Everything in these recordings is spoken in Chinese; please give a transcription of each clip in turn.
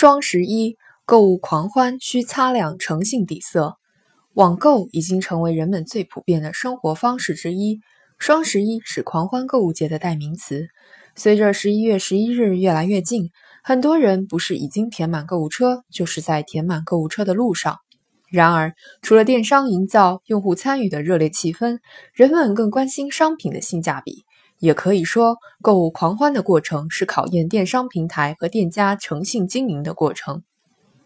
双十一购物狂欢需擦亮诚信底色。网购已经成为人们最普遍的生活方式之一。双十一是狂欢购物节的代名词。随着十一月十一日越来越近，很多人不是已经填满购物车，就是在填满购物车的路上。然而，除了电商营造用户参与的热烈气氛，人们更关心商品的性价比。也可以说，购物狂欢的过程是考验电商平台和店家诚信经营的过程。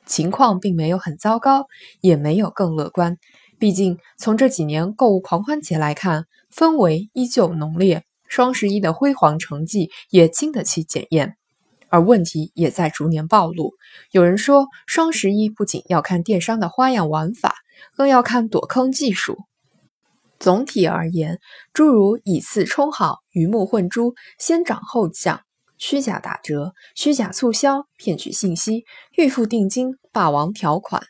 情况并没有很糟糕，也没有更乐观。毕竟，从这几年购物狂欢节来看，氛围依旧浓烈，双十一的辉煌成绩也经得起检验。而问题也在逐年暴露。有人说，双十一不仅要看电商的花样玩法，更要看躲坑技术。总体而言，诸如以次充好、鱼目混珠、先涨后降、虚假打折、虚假促销、骗取信息、预付定金、霸王条款、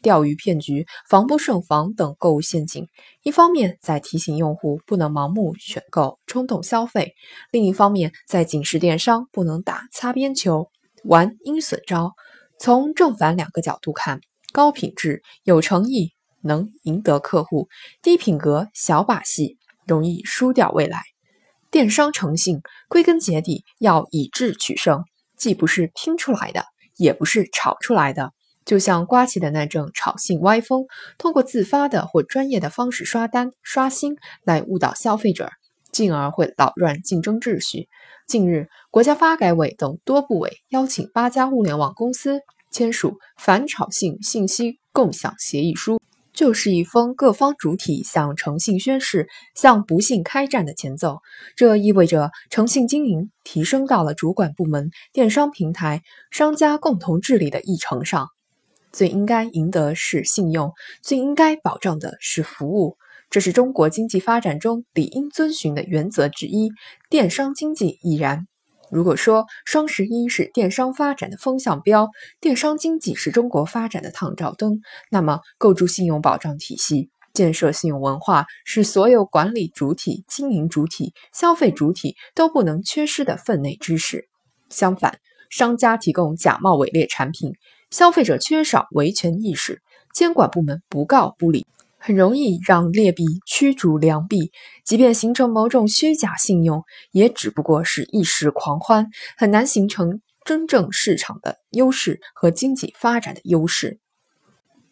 钓鱼骗局、防不胜防等购物陷阱，一方面在提醒用户不能盲目选购、冲动消费；另一方面在警示电商不能打擦边球、玩阴损招。从正反两个角度看，高品质、有诚意。能赢得客户，低品格小把戏容易输掉未来。电商诚信归根结底要以质取胜，既不是拼出来的，也不是炒出来的。就像刮起的那阵炒信歪风，通过自发的或专业的方式刷单刷新来误导消费者，进而会扰乱竞争秩序。近日，国家发改委等多部委邀请八家互联网公司签署反炒信信息共享协议书。就是一封各方主体向诚信宣誓、向不幸开战的前奏。这意味着诚信经营提升到了主管部门、电商平台、商家共同治理的议程上。最应该赢得是信用，最应该保障的是服务。这是中国经济发展中理应遵循的原则之一，电商经济亦然。如果说双十一是电商发展的风向标，电商经济是中国发展的探照灯，那么构筑信用保障体系、建设信用文化是所有管理主体、经营主体、消费主体都不能缺失的分内之事。相反，商家提供假冒伪劣产品，消费者缺少维权意识，监管部门不告不理。很容易让劣币驱逐良币，即便形成某种虚假信用，也只不过是一时狂欢，很难形成真正市场的优势和经济发展的优势。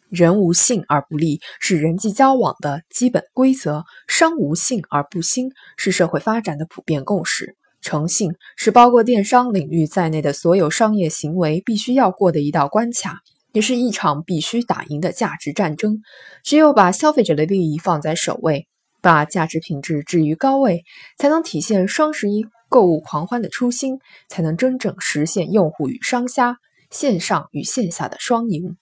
人无信而不立是人际交往的基本规则，商无信而不兴是社会发展的普遍共识。诚信是包括电商领域在内的所有商业行为必须要过的一道关卡。也是一场必须打赢的价值战争。只有把消费者的利益放在首位，把价值品质置于高位，才能体现双十一购物狂欢的初心，才能真正实现用户与商家、线上与线下的双赢。